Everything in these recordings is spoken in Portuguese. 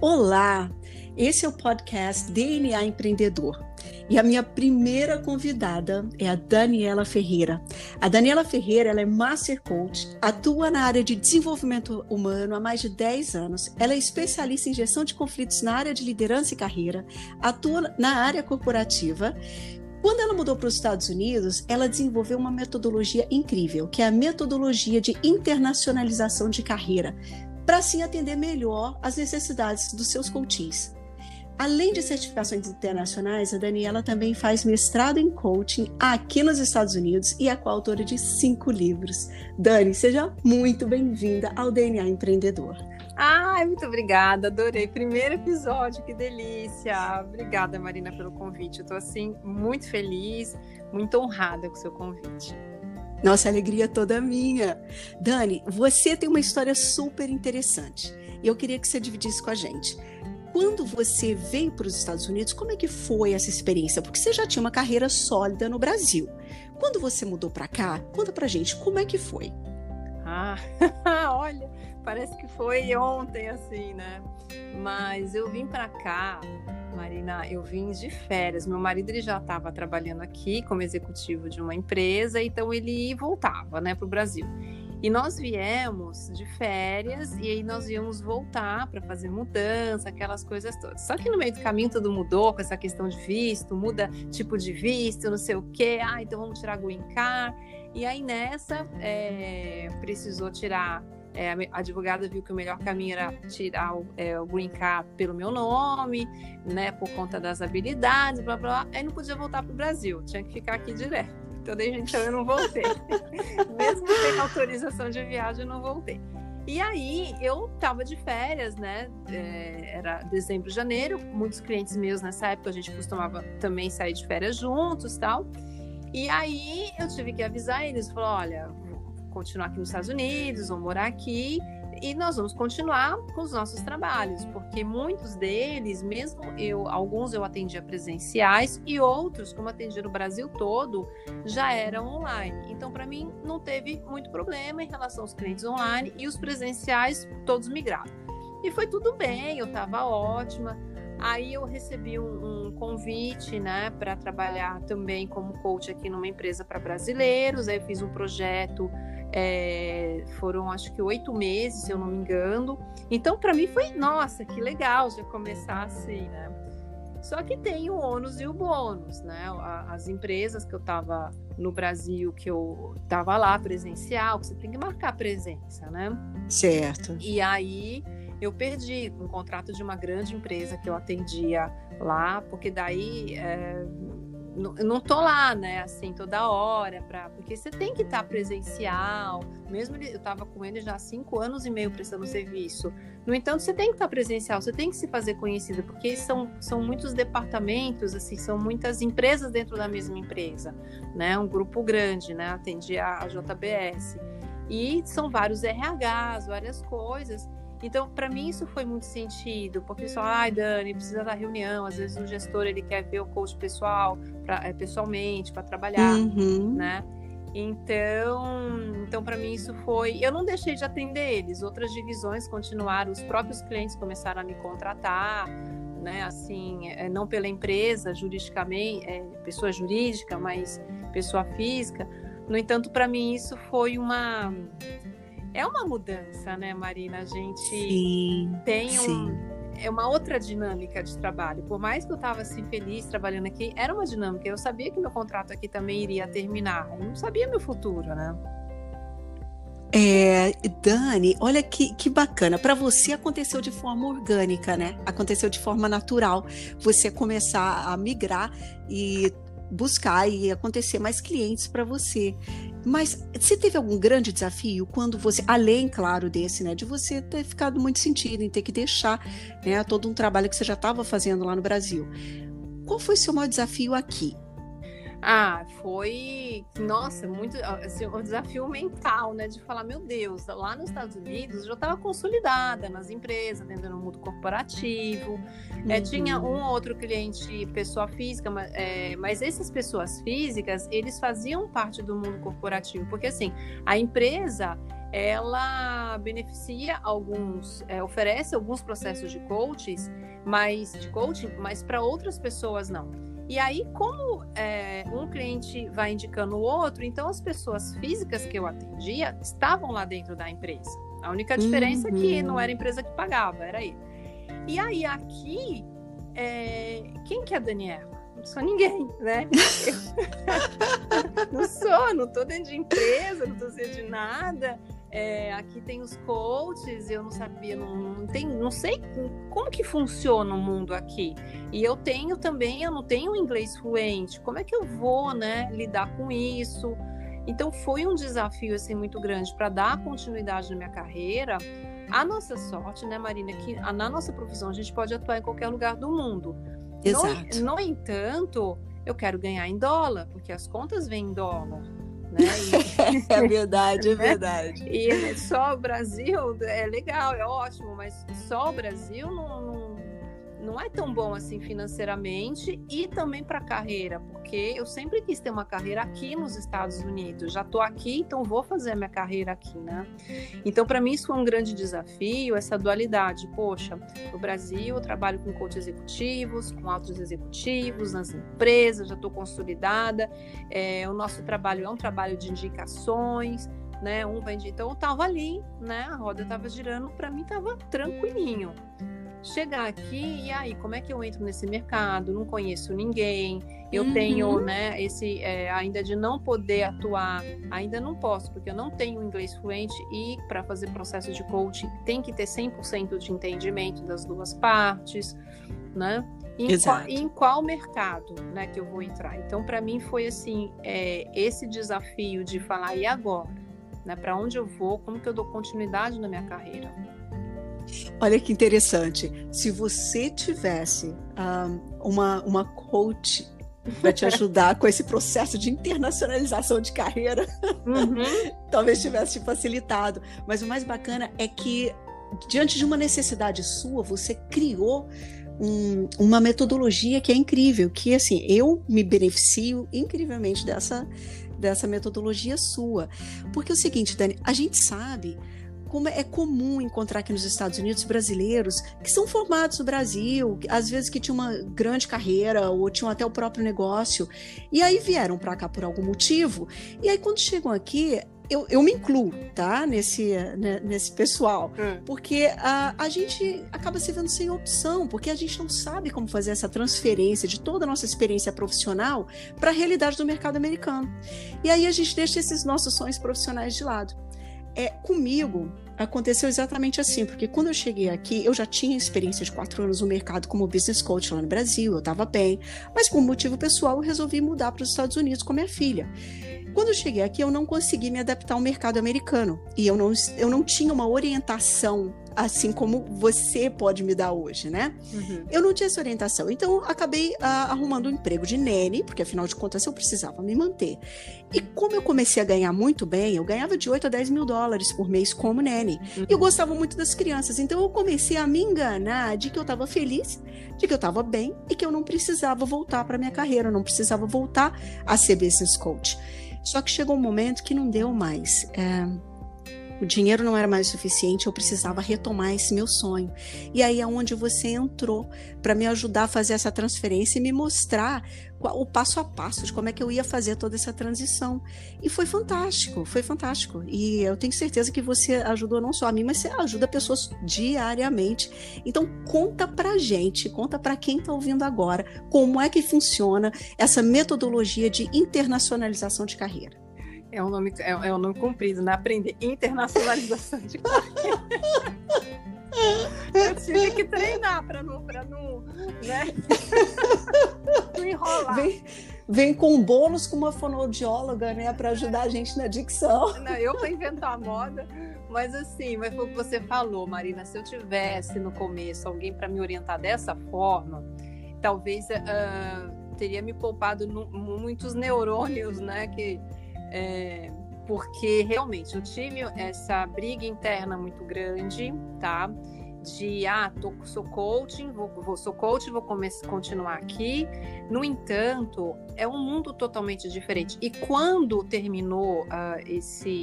Olá, esse é o podcast DNA Empreendedor. E a minha primeira convidada é a Daniela Ferreira. A Daniela Ferreira ela é Master Coach, atua na área de desenvolvimento humano há mais de 10 anos. Ela é especialista em gestão de conflitos na área de liderança e carreira, atua na área corporativa quando ela mudou para os Estados Unidos, ela desenvolveu uma metodologia incrível, que é a metodologia de internacionalização de carreira, para assim atender melhor as necessidades dos seus coaches. Além de certificações internacionais, a Daniela também faz mestrado em coaching aqui nos Estados Unidos e é coautora de cinco livros. Dani, seja muito bem-vinda ao DNA Empreendedor. Ai, muito obrigada, adorei. Primeiro episódio, que delícia. Obrigada, Marina, pelo convite. Eu tô assim muito feliz, muito honrada com o seu convite. Nossa, alegria toda minha. Dani, você tem uma história super interessante. E eu queria que você dividisse com a gente. Quando você veio para os Estados Unidos, como é que foi essa experiência? Porque você já tinha uma carreira sólida no Brasil. Quando você mudou para cá, conta pra gente como é que foi. Ah, olha, parece que foi ontem assim, né? Mas eu vim para cá, Marina, eu vim de férias. Meu marido ele já estava trabalhando aqui como executivo de uma empresa, então ele voltava, né, para o Brasil. E nós viemos de férias e aí nós íamos voltar para fazer mudança, aquelas coisas todas. Só que no meio do caminho tudo mudou com essa questão de visto, muda tipo de visto, não sei o quê. Ah, então vamos tirar green card. E aí nessa é, precisou tirar é, a advogada viu que o melhor caminho era tirar o, é, o green card pelo meu nome, né, por conta das habilidades, blá blá. Aí não podia voltar para o Brasil, tinha que ficar aqui direto. Então, desde então eu não voltei. Mesmo sem autorização de viagem, eu não voltei. E aí eu tava de férias, né? É, era dezembro, janeiro. Muitos clientes meus nessa época a gente costumava também sair de férias juntos, tal. E aí eu tive que avisar eles, falou, olha, continuar aqui nos Estados Unidos, vão morar aqui e nós vamos continuar com os nossos trabalhos, porque muitos deles, mesmo eu, alguns eu atendia presenciais e outros, como atendia no Brasil todo, já eram online. Então, para mim, não teve muito problema em relação aos clientes online e os presenciais todos migraram. E foi tudo bem, eu estava ótima. Aí eu recebi um, um convite, né, para trabalhar também como coach aqui numa empresa para brasileiros. Aí eu fiz um projeto é, foram acho que oito meses, se eu não me engano. Então, para mim foi, nossa, que legal já começar assim, né? Só que tem o ônus e o bônus, né? As empresas que eu estava no Brasil, que eu estava lá presencial, que você tem que marcar presença, né? Certo. E aí eu perdi um contrato de uma grande empresa que eu atendia lá, porque daí é, eu não tô lá, né, assim, toda hora, pra, porque você tem que estar tá presencial. Mesmo eu estava com ele já há cinco anos e meio prestando serviço. No entanto, você tem que estar tá presencial, você tem que se fazer conhecida, porque são, são muitos departamentos, assim, são muitas empresas dentro da mesma empresa, né? Um grupo grande, né? Atendia a JBS. E são vários RHs, várias coisas. Então, para mim isso foi muito sentido, porque falam, ai, Dani, precisa da reunião, às vezes o gestor ele quer ver o coach pessoal, pra, é, pessoalmente, para trabalhar, uhum. né? Então, então para mim isso foi. Eu não deixei de atender eles. Outras divisões continuaram. Os próprios clientes começaram a me contratar, né? Assim, é, não pela empresa juridicamente, é, pessoa jurídica, mas pessoa física. No entanto, para mim isso foi uma é uma mudança, né, Marina? A gente sim, tem um, sim. é uma outra dinâmica de trabalho. Por mais que eu estava assim feliz trabalhando aqui, era uma dinâmica. Eu sabia que meu contrato aqui também iria terminar. Eu não sabia meu futuro, né? É, Dani, olha que, que bacana. Para você aconteceu de forma orgânica, né? Aconteceu de forma natural. Você começar a migrar e buscar e acontecer mais clientes para você. Mas você teve algum grande desafio quando você, além, claro, desse, né, de você ter ficado muito sentido em ter que deixar né, todo um trabalho que você já estava fazendo lá no Brasil? Qual foi o seu maior desafio aqui? Ah, foi, nossa, muito assim, um desafio mental, né? De falar, meu Deus, lá nos Estados Unidos eu já estava consolidada nas empresas, dentro do mundo corporativo. Uhum. É, tinha um ou outro cliente, pessoa física, mas, é, mas essas pessoas físicas, eles faziam parte do mundo corporativo, porque assim, a empresa ela beneficia alguns, é, oferece alguns processos de coaches, mas de coaching, mas para outras pessoas não. E aí, como é, um cliente vai indicando o outro, então as pessoas físicas que eu atendia estavam lá dentro da empresa. A única diferença uhum. é que não uhum. era a empresa que pagava, era ele. E aí, aqui, é, quem que é a Daniela? Não sou ninguém, né? não sou, não tô dentro de empresa, não tô dentro de nada. É, aqui tem os coaches, eu não sabia, não, não, tem, não sei como que funciona o mundo aqui. E eu tenho também, eu não tenho inglês fluente. Como é que eu vou, né, lidar com isso? Então foi um desafio assim muito grande para dar continuidade na minha carreira. A nossa sorte, né, Marina, que na nossa profissão a gente pode atuar em qualquer lugar do mundo. Exato. No, no entanto, eu quero ganhar em dólar, porque as contas vêm em dólar. Né? E, é verdade, é né? verdade. E só o Brasil é legal, é ótimo, mas só o Brasil não, não não é tão bom assim financeiramente e também para a carreira, porque eu sempre quis ter uma carreira aqui nos Estados Unidos. Já estou aqui, então vou fazer minha carreira aqui, né? Então, para mim, isso foi um grande desafio, essa dualidade. Poxa, no Brasil eu trabalho com coach executivos, com altos executivos, nas empresas, já estou consolidada. É, o nosso trabalho é um trabalho de indicações né? Um vende, então eu tava ali, né? A roda tava girando, para mim tava tranquilinho chegar aqui e aí como é que eu entro nesse mercado? Não conheço ninguém. Eu uhum. tenho né esse é, ainda de não poder atuar ainda não posso porque eu não tenho inglês fluente e para fazer processo de coaching tem que ter 100% de entendimento das duas partes né? Em Exato. qual, em qual mercado né que eu vou entrar? Então para mim foi assim é, esse desafio de falar e agora? Né para onde eu vou? Como que eu dou continuidade na minha carreira Olha que interessante. Se você tivesse um, uma, uma coach para te ajudar com esse processo de internacionalização de carreira, uhum. talvez tivesse te facilitado. Mas o mais bacana é que, diante de uma necessidade sua, você criou um, uma metodologia que é incrível, que assim, eu me beneficio incrivelmente dessa, dessa metodologia sua. Porque é o seguinte, Dani, a gente sabe como é comum encontrar aqui nos Estados Unidos brasileiros que são formados no Brasil, às vezes que tinham uma grande carreira ou tinham até o próprio negócio, e aí vieram para cá por algum motivo, e aí quando chegam aqui, eu, eu, me incluo, tá? Nesse, né, nesse pessoal. Hum. Porque a, a gente acaba se vendo sem opção, porque a gente não sabe como fazer essa transferência de toda a nossa experiência profissional para a realidade do mercado americano. E aí a gente deixa esses nossos sonhos profissionais de lado. É, comigo aconteceu exatamente assim, porque quando eu cheguei aqui, eu já tinha experiência de quatro anos no mercado como business coach lá no Brasil, eu estava bem, mas por motivo pessoal eu resolvi mudar para os Estados Unidos com minha filha. Quando eu cheguei aqui, eu não consegui me adaptar ao mercado americano e eu não, eu não tinha uma orientação assim como você pode me dar hoje, né? Uhum. Eu não tinha essa orientação. Então, acabei uh, arrumando um emprego de nene, porque afinal de contas eu precisava me manter. E como eu comecei a ganhar muito bem, eu ganhava de 8 a 10 mil dólares por mês como nene. Uhum. E eu gostava muito das crianças. Então, eu comecei a me enganar de que eu estava feliz, de que eu estava bem e que eu não precisava voltar para minha carreira, eu não precisava voltar a ser business coach. Só que chegou um momento que não deu mais. É, o dinheiro não era mais suficiente, eu precisava retomar esse meu sonho. E aí é onde você entrou para me ajudar a fazer essa transferência e me mostrar o passo a passo de como é que eu ia fazer toda essa transição. E foi fantástico, foi fantástico. E eu tenho certeza que você ajudou não só a mim, mas você ajuda pessoas diariamente. Então conta pra gente, conta para quem está ouvindo agora, como é que funciona essa metodologia de internacionalização de carreira. É um nome, é, é um nome comprido, né? Aprender internacionalização de carreira. Eu tive que treinar para não, pra não, né? não enrolar. Vem, vem com bônus com uma fonoaudióloga, né, para ajudar a gente na dicção. Não, eu para inventar a moda, mas assim, mas foi o que você falou, Marina. Se eu tivesse no começo alguém para me orientar dessa forma, talvez uh, teria me poupado no, muitos neurônios, né, que é, porque realmente eu tive essa briga interna muito grande, tá? De ah, tô, sou coaching, vou, vou sou coach, vou começar, continuar aqui. No entanto, é um mundo totalmente diferente. E quando terminou uh, esse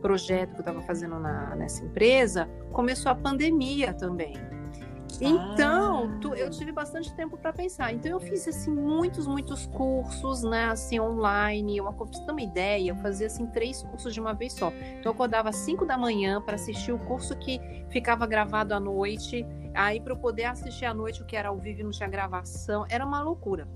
projeto que eu estava fazendo na, nessa empresa, começou a pandemia também. Então, ah. tu, eu tive bastante tempo para pensar. Então, eu fiz assim muitos, muitos cursos, né, assim online. Uma, pra você ter uma ideia, eu fazia assim três cursos de uma vez só. Então, eu acordava às 5 da manhã para assistir o curso que ficava gravado à noite. Aí, para eu poder assistir à noite o que era ao vivo, não tinha gravação, era uma loucura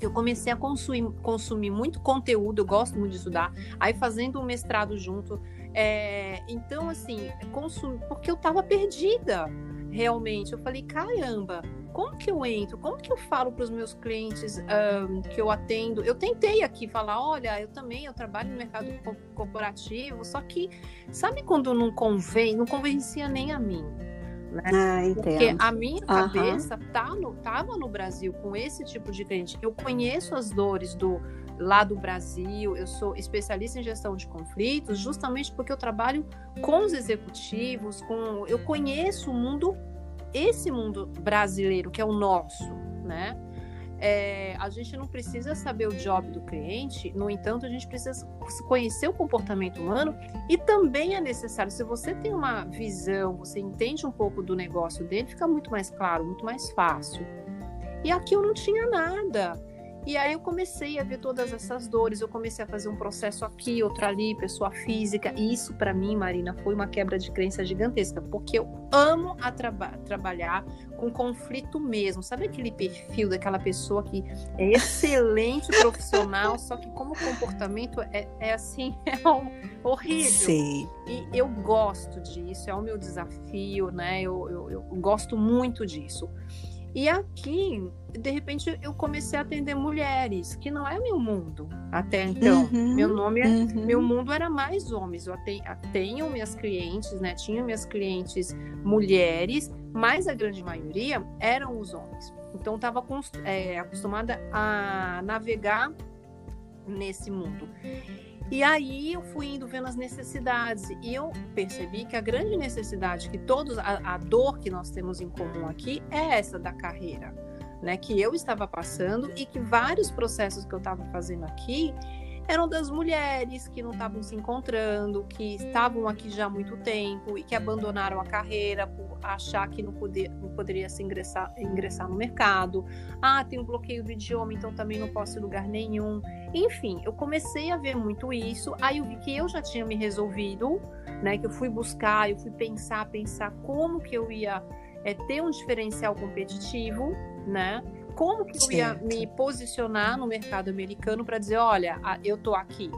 eu comecei a consumir, consumir muito conteúdo, eu gosto muito de estudar, aí fazendo um mestrado junto. É, então, assim, consumi, porque eu estava perdida realmente. Eu falei, caramba, como que eu entro? Como que eu falo para os meus clientes um, que eu atendo? Eu tentei aqui falar, olha, eu também eu trabalho no mercado corporativo, só que sabe quando não convém, não convencia nem a mim. Né? Ah, Porque a minha cabeça uhum. tá no, tava no Brasil com esse tipo de cliente. Eu conheço as dores do lá do Brasil, eu sou especialista em gestão de conflitos, justamente porque eu trabalho com os executivos, com eu conheço o mundo, esse mundo brasileiro que é o nosso, né? É, a gente não precisa saber o job do cliente, no entanto, a gente precisa conhecer o comportamento humano e também é necessário, se você tem uma visão, você entende um pouco do negócio dele, fica muito mais claro, muito mais fácil. E aqui eu não tinha nada. E aí eu comecei a ver todas essas dores, eu comecei a fazer um processo aqui, outro ali, pessoa física. E isso para mim, Marina, foi uma quebra de crença gigantesca, porque eu amo a traba trabalhar com conflito mesmo. Sabe aquele perfil daquela pessoa que é excelente profissional, só que como comportamento é, é assim, é um, horrível. Sim. E eu gosto disso, é o meu desafio, né? eu, eu, eu gosto muito disso. E aqui, de repente, eu comecei a atender mulheres, que não é meu mundo até então. Uhum, meu nome, é, uhum. meu mundo era mais homens. Eu tenho minhas clientes, né? Tinha minhas clientes mulheres, mas a grande maioria eram os homens. Então, estava é, acostumada a navegar nesse mundo. E aí eu fui indo vendo as necessidades e eu percebi que a grande necessidade que todos, a, a dor que nós temos em comum aqui é essa da carreira, né? Que eu estava passando e que vários processos que eu estava fazendo aqui eram das mulheres que não estavam se encontrando, que estavam aqui já há muito tempo e que abandonaram a carreira por achar que não, poder, não poderia se ingressar, ingressar no mercado. Ah, tem um bloqueio do idioma, então também não posso ir lugar nenhum. Enfim, eu comecei a ver muito isso. Aí eu vi que eu já tinha me resolvido, né? Que eu fui buscar, eu fui pensar, pensar como que eu ia é, ter um diferencial competitivo, né? Como que eu ia me posicionar no mercado americano para dizer, olha, eu tô aqui.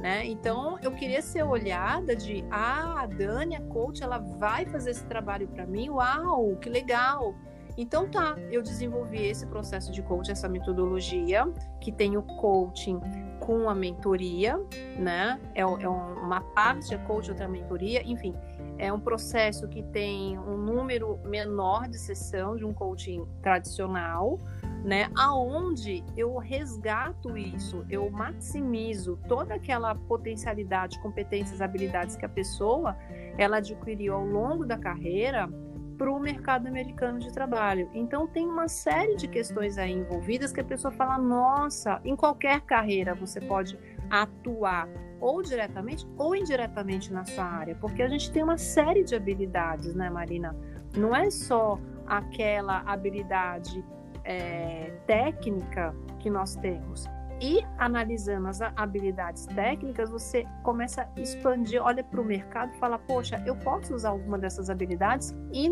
Né? Então eu queria ser olhada de ah, a Dani, a coach, ela vai fazer esse trabalho para mim, uau, que legal. Então tá, eu desenvolvi esse processo de coaching, essa metodologia que tem o coaching com a mentoria, né? É, é uma parte é coach, outra mentoria, enfim, é um processo que tem um número menor de sessão de um coaching tradicional, né? Aonde eu resgato isso, eu maximizo toda aquela potencialidade, competências, habilidades que a pessoa ela adquiriu ao longo da carreira para o mercado americano de trabalho. Então tem uma série de questões aí envolvidas que a pessoa fala: nossa, em qualquer carreira você pode atuar ou diretamente ou indiretamente na sua área, porque a gente tem uma série de habilidades, né, Marina? Não é só aquela habilidade é, técnica que nós temos. E analisando as habilidades técnicas, você começa a expandir, olha para o mercado e fala: Poxa, eu posso usar alguma dessas habilidades e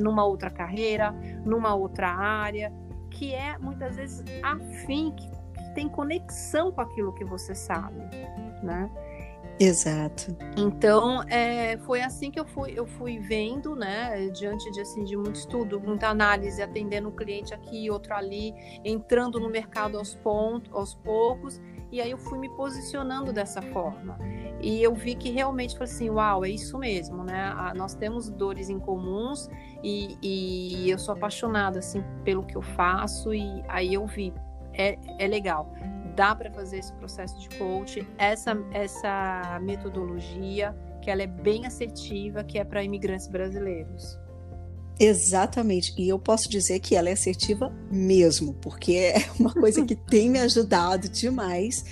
numa outra carreira, numa outra área, que é muitas vezes afim, que, que tem conexão com aquilo que você sabe, né? Exato. Então, é, foi assim que eu fui, eu fui vendo, né, diante de, assim, de muito estudo, muita análise, atendendo um cliente aqui, outro ali, entrando no mercado aos, pontos, aos poucos, e aí eu fui me posicionando dessa forma. E eu vi que realmente foi assim, uau, é isso mesmo, né? nós temos dores em comuns e, e eu sou apaixonada, assim, pelo que eu faço, e aí eu vi, é, é legal dá para fazer esse processo de coach, essa, essa metodologia, que ela é bem assertiva, que é para imigrantes brasileiros. Exatamente, e eu posso dizer que ela é assertiva mesmo, porque é uma coisa que tem me ajudado demais.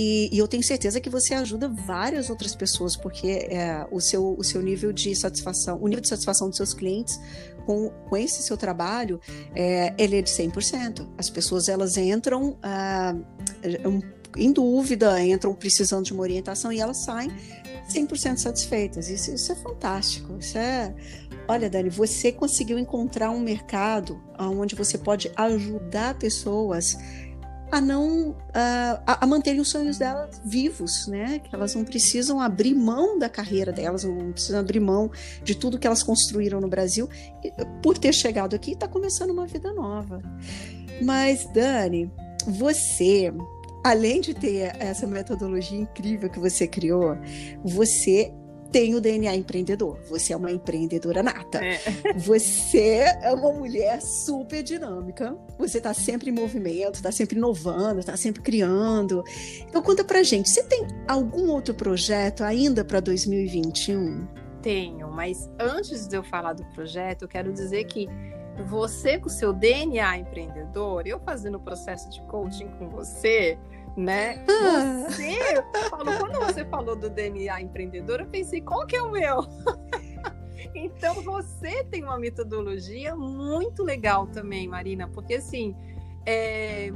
E, e, eu tenho certeza que você ajuda várias outras pessoas, porque é, o, seu, o seu nível de satisfação, o nível de satisfação dos seus clientes com, com esse seu trabalho, é, ele é de 100%. As pessoas, elas entram ah, em dúvida, entram precisando de uma orientação e elas saem 100% satisfeitas. Isso, isso é fantástico. Isso é. Olha, Dani, você conseguiu encontrar um mercado onde você pode ajudar pessoas a não a, a manterem os sonhos delas vivos, né? Que elas não precisam abrir mão da carreira delas, não precisam abrir mão de tudo que elas construíram no Brasil por ter chegado aqui e está começando uma vida nova. Mas Dani, você além de ter essa metodologia incrível que você criou, você tem o DNA empreendedor. Você é uma empreendedora nata. É. Você é uma mulher super dinâmica. Você está sempre em movimento, está sempre inovando, está sempre criando. Então conta pra gente, você tem algum outro projeto ainda para 2021? Tenho, mas antes de eu falar do projeto, eu quero dizer que você com o seu DNA empreendedor, eu fazendo o processo de coaching com você, né? Ah. Você falou, quando você falou do DNA empreendedor, eu pensei, qual que é o meu? então você tem uma metodologia muito legal também, Marina, porque assim, é...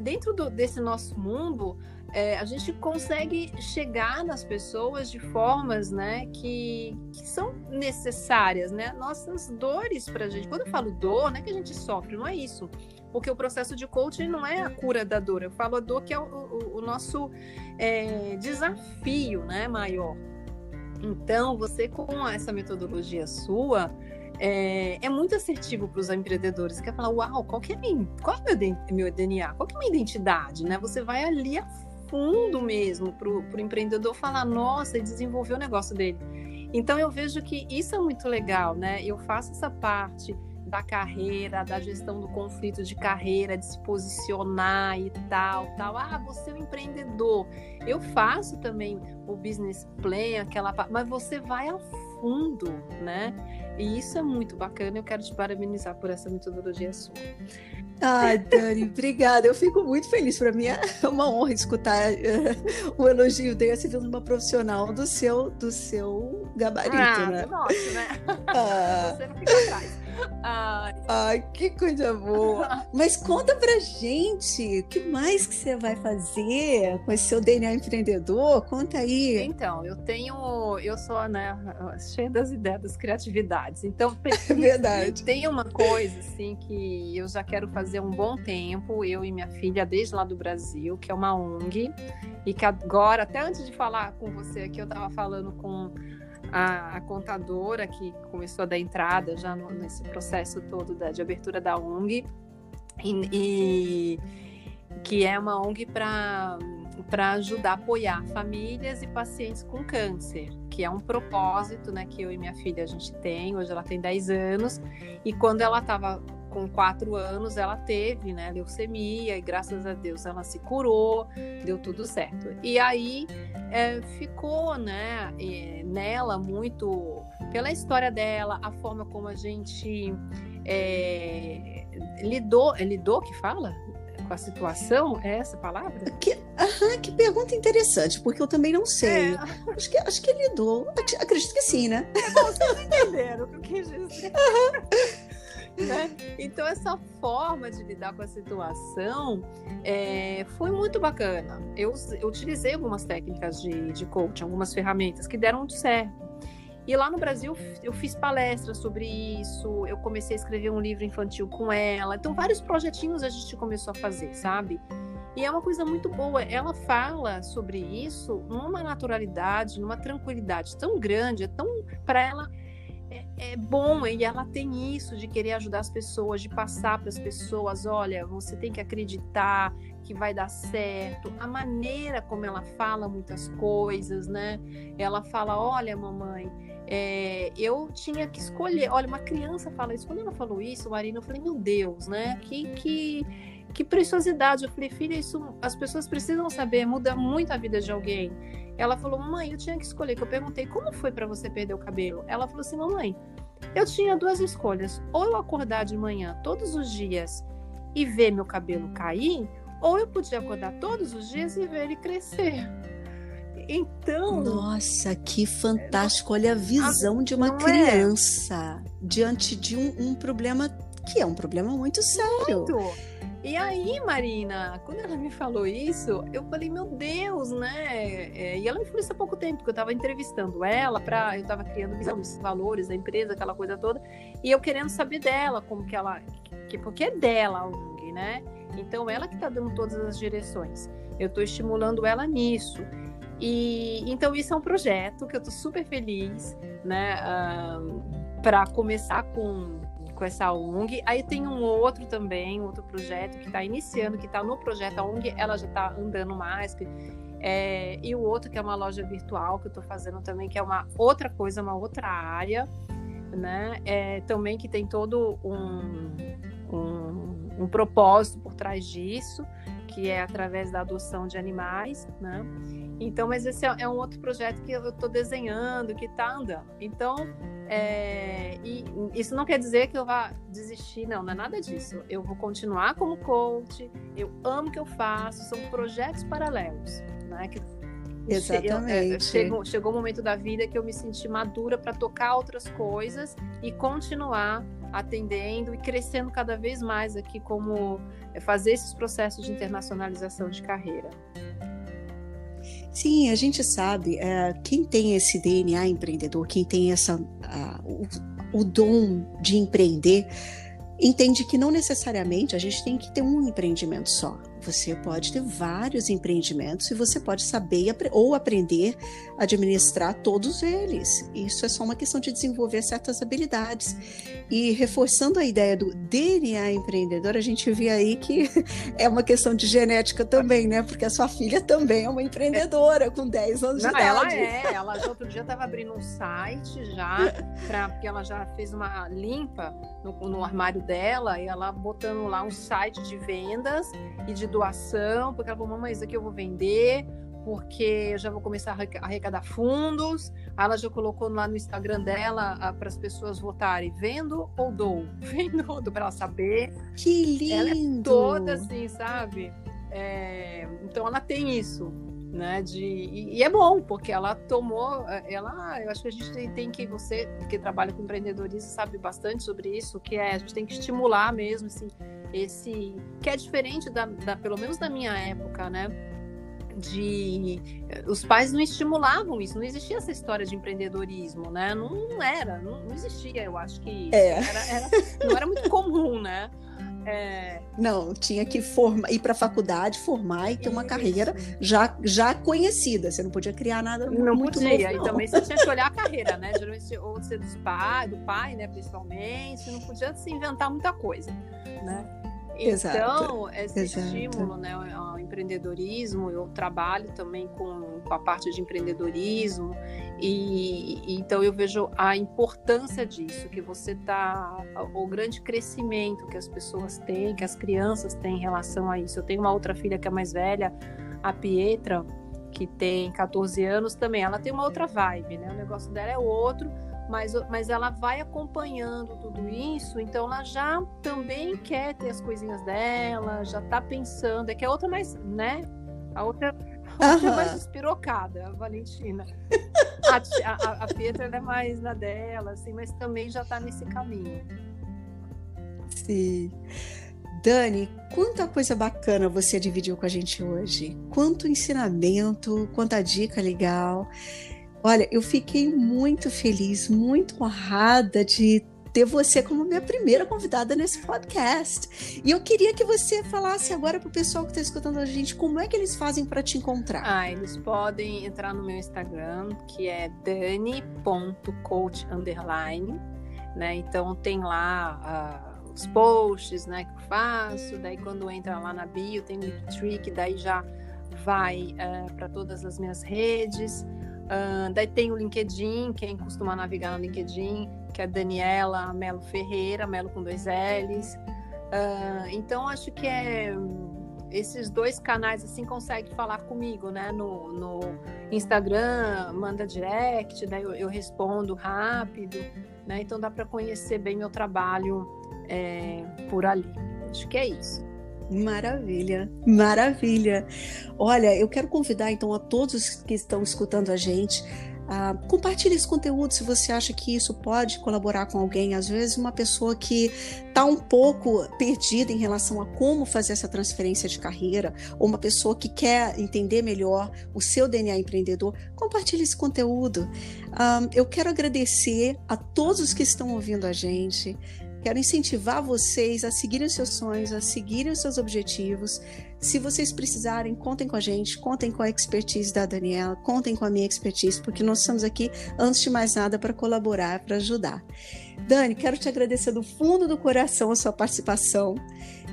dentro do, desse nosso mundo, é, a gente consegue chegar nas pessoas de formas né, que, que são necessárias, né? Nossas dores para a gente. Quando eu falo dor, não é que a gente sofre, não é isso. Porque o processo de coaching não é a cura da dor. Eu falo a dor que é o, o, o nosso é, desafio né, maior. Então, você com essa metodologia sua, é, é, muito assertivo para os empreendedores. Quer falar, uau, qual que é minha, qual é meu, meu DNA? Qual que é a minha identidade? Né? Você vai ali a fundo mesmo para o empreendedor falar, nossa, e desenvolver o negócio dele. Então eu vejo que isso é muito legal, né? Eu faço essa parte da carreira, da gestão do conflito de carreira, de se posicionar e tal, tal. Ah, você é um empreendedor. Eu faço também o business plan, aquela, mas você vai a fundo, né? E isso é muito bacana. Eu quero te parabenizar por essa metodologia sua. Ai, Dani, obrigada. Eu fico muito feliz. Para mim é uma honra escutar uh, um elogio desse de uma profissional do seu, do seu gabarito, ah, né? Nossa, né? Ah. Você não fica atrás. Ai. Ai, que coisa boa. Mas conta pra gente, o que mais que você vai fazer com esse seu DNA empreendedor? Conta aí. Então, eu tenho, eu sou, né, cheia das ideias, das criatividades. Então, é verdade. Tem uma coisa assim que eu já quero fazer um bom tempo, eu e minha filha desde lá do Brasil, que é uma ONG, e que agora, até antes de falar com você aqui, eu estava falando com a, a, contadora que começou a dar entrada já no, nesse processo todo da, de abertura da ONG, e, e que é uma ONG para ajudar a apoiar famílias e pacientes com câncer, que é um propósito né, que eu e minha filha a gente tem. Hoje ela tem 10 anos, e quando ela estava com quatro anos ela teve né, leucemia e graças a Deus ela se curou, deu tudo certo. E aí é, ficou né, nela muito pela história dela, a forma como a gente é, lidou, é lidou que fala? Com a situação, é essa palavra? Que, aham, que pergunta interessante, porque eu também não sei. É. Acho, que, acho que lidou, acredito que sim, né? É bom, vocês entenderam o que eu quis dizer. Aham. Né? Então, essa forma de lidar com a situação é, foi muito bacana. Eu, eu, utilizei algumas técnicas de, de coaching, algumas ferramentas que deram muito certo. E lá no Brasil eu fiz palestras sobre isso, eu comecei a escrever um livro infantil com ela. Então, vários projetinhos a gente começou a fazer, sabe? E é uma coisa muito boa. Ela fala sobre isso numa naturalidade, numa tranquilidade tão grande, é tão para ela é, bom e ela tem isso de querer ajudar as pessoas, de passar para as pessoas, olha, você tem que acreditar que vai dar certo. A maneira como ela fala muitas coisas, né? Ela fala, olha, mamãe, é, eu tinha que escolher. Olha, uma criança fala isso. Quando ela falou isso, Marina, eu falei, meu Deus, né? Que que que preciosidade. Eu falei, filha, isso as pessoas precisam saber, muda muito a vida de alguém. Ela falou, mãe, eu tinha que escolher. Que eu perguntei, como foi para você perder o cabelo? Ela falou assim, mamãe, eu tinha duas escolhas. Ou eu acordar de manhã todos os dias e ver meu cabelo cair, ou eu podia acordar todos os dias e ver ele crescer. Então. Nossa, que fantástico! Olha a visão de uma é? criança é? diante de um, um, problema que é um problema muito sério. Muito. E aí, Marina, quando ela me falou isso, eu falei, meu Deus, né? É, e ela me falou isso há pouco tempo, porque eu estava entrevistando ela para, eu estava criando dos valores da empresa, aquela coisa toda, e eu querendo saber dela, como que ela, que, porque é dela a ONG, né? Então ela que está dando todas as direções. Eu estou estimulando ela nisso. E então isso é um projeto que eu estou super feliz, né? Uh, para começar com com essa ONG. Aí tem um outro também, outro projeto que está iniciando, que está no projeto. A ONG ela já está andando mais. É, e o outro que é uma loja virtual que eu estou fazendo também, que é uma outra coisa, uma outra área, né? É, também que tem todo um, um, um propósito por trás disso, que é através da adoção de animais, né? Então, mas esse é, é um outro projeto que eu estou desenhando, que está andando. Então, é, e isso não quer dizer que eu vá desistir, não, não é nada disso. Eu vou continuar como coach, eu amo o que eu faço, são projetos paralelos, né? Que Exatamente. chegou, chegou o um momento da vida que eu me senti madura para tocar outras coisas e continuar atendendo e crescendo cada vez mais aqui como é, fazer esses processos de internacionalização de carreira. Sim, a gente sabe, é, quem tem esse DNA empreendedor, quem tem essa, uh, o, o dom de empreender, entende que não necessariamente a gente tem que ter um empreendimento só. Você pode ter vários empreendimentos e você pode saber ou aprender a administrar todos eles. Isso é só uma questão de desenvolver certas habilidades. E reforçando a ideia do DNA empreendedor, a gente vê aí que é uma questão de genética também, né? Porque a sua filha também é uma empreendedora com 10 anos Não, de idade. Ela é, ela outro dia estava abrindo um site já, pra, porque ela já fez uma limpa no, no armário dela e ela botando lá um site de vendas e de doação, porque ela falou, mamãe, isso aqui eu vou vender, porque eu já vou começar a arrecadar fundos. Ela já colocou lá no Instagram dela para as pessoas votarem, vendo ou dou? Vendo ou dou, para ela saber. Que lindo! Ela é toda assim, sabe? É, então ela tem isso, né? De, e, e, é bom, porque ela tomou, ela, eu acho que a gente tem, tem, que, você que trabalha com empreendedorismo sabe bastante sobre isso, que é a gente tem que estimular mesmo, assim, esse que é diferente da, da pelo menos da minha época, né? de os pais não estimulavam isso, não existia essa história de empreendedorismo, né? Não era, não, não existia, eu acho que é. era, era, não era muito comum, né? É... Não, tinha que formar, ir para a faculdade, formar e ter uma carreira já, já conhecida. Você não podia criar nada não muito podia. Novo, não. E também você tinha que olhar a carreira, né? Geralmente, ou ser dos pai, do pai, né? Principalmente, não podia se inventar muita coisa, né? Exato. Então, esse Exato. estímulo né, ao empreendedorismo, eu trabalho também com, com a parte de empreendedorismo, e, então eu vejo a importância disso, que você tá, o grande crescimento que as pessoas têm, que as crianças têm em relação a isso. Eu tenho uma outra filha que é mais velha, a Pietra, que tem 14 anos também, ela tem uma outra vibe, né? O negócio dela é outro, mas, mas ela vai acompanhando tudo isso, então ela já também quer ter as coisinhas dela, já tá pensando, é que a outra mais, né? A outra, outra é mais despirocada, a Valentina. a, a, a Petra é mais na dela, assim, mas também já tá nesse caminho. Sim. Dani, quanta coisa bacana você dividiu com a gente hoje. Quanto ensinamento, quanta dica legal. Olha, eu fiquei muito feliz, muito honrada de ter você como minha primeira convidada nesse podcast. E eu queria que você falasse agora para o pessoal que está escutando a gente como é que eles fazem para te encontrar. Ah, eles podem entrar no meu Instagram, que é dani.coach né? Então tem lá uh, os posts, né, que eu faço. Daí quando entra lá na bio tem o que daí já vai uh, eh, para todas as minhas redes. Uh, daí tem o LinkedIn, quem costuma navegar no LinkedIn, que é Daniela Melo Ferreira, Melo com dois L's. Uh, então acho que é esses dois canais assim consegue falar comigo, né? No, no Instagram, manda direct, daí eu, eu respondo rápido, né? Então dá para conhecer bem meu trabalho é, por ali. Acho que é isso. Maravilha, maravilha. Olha, eu quero convidar então a todos que estão escutando a gente Uh, compartilhe esse conteúdo se você acha que isso pode colaborar com alguém. Às vezes, uma pessoa que está um pouco perdida em relação a como fazer essa transferência de carreira, ou uma pessoa que quer entender melhor o seu DNA empreendedor, compartilhe esse conteúdo. Uh, eu quero agradecer a todos os que estão ouvindo a gente. Quero incentivar vocês a seguirem os seus sonhos, a seguirem os seus objetivos. Se vocês precisarem, contem com a gente, contem com a expertise da Daniela, contem com a minha expertise, porque nós estamos aqui, antes de mais nada, para colaborar, para ajudar. Dani, quero te agradecer do fundo do coração a sua participação.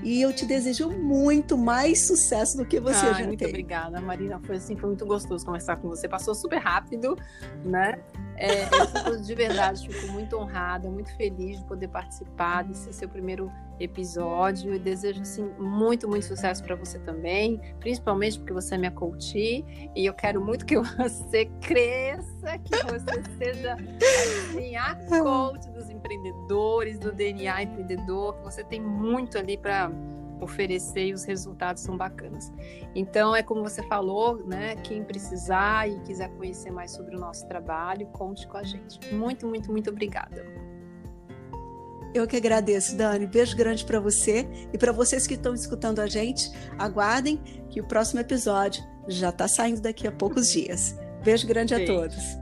E eu te desejo muito mais sucesso do que você Ai, já muito tem. obrigada, Marina. Foi assim, foi muito gostoso conversar com você. Passou super rápido, né? É, eu fico de verdade, fico muito honrada, muito feliz de poder participar desse seu primeiro episódio. Eu desejo assim muito, muito sucesso para você também, principalmente porque você é minha coach e eu quero muito que você cresça, que você seja assim, a coach dos empreendedores, do DNA empreendedor, que você tem muito ali para oferecer e os resultados são bacanas. Então, é como você falou, né? Quem precisar e quiser conhecer mais sobre o nosso trabalho, conte com a gente. Muito, muito, muito obrigada. Eu que agradeço, Dani. Beijo grande para você e para vocês que estão escutando a gente. Aguardem que o próximo episódio já está saindo daqui a poucos dias. Beijo grande Beijo. a todos.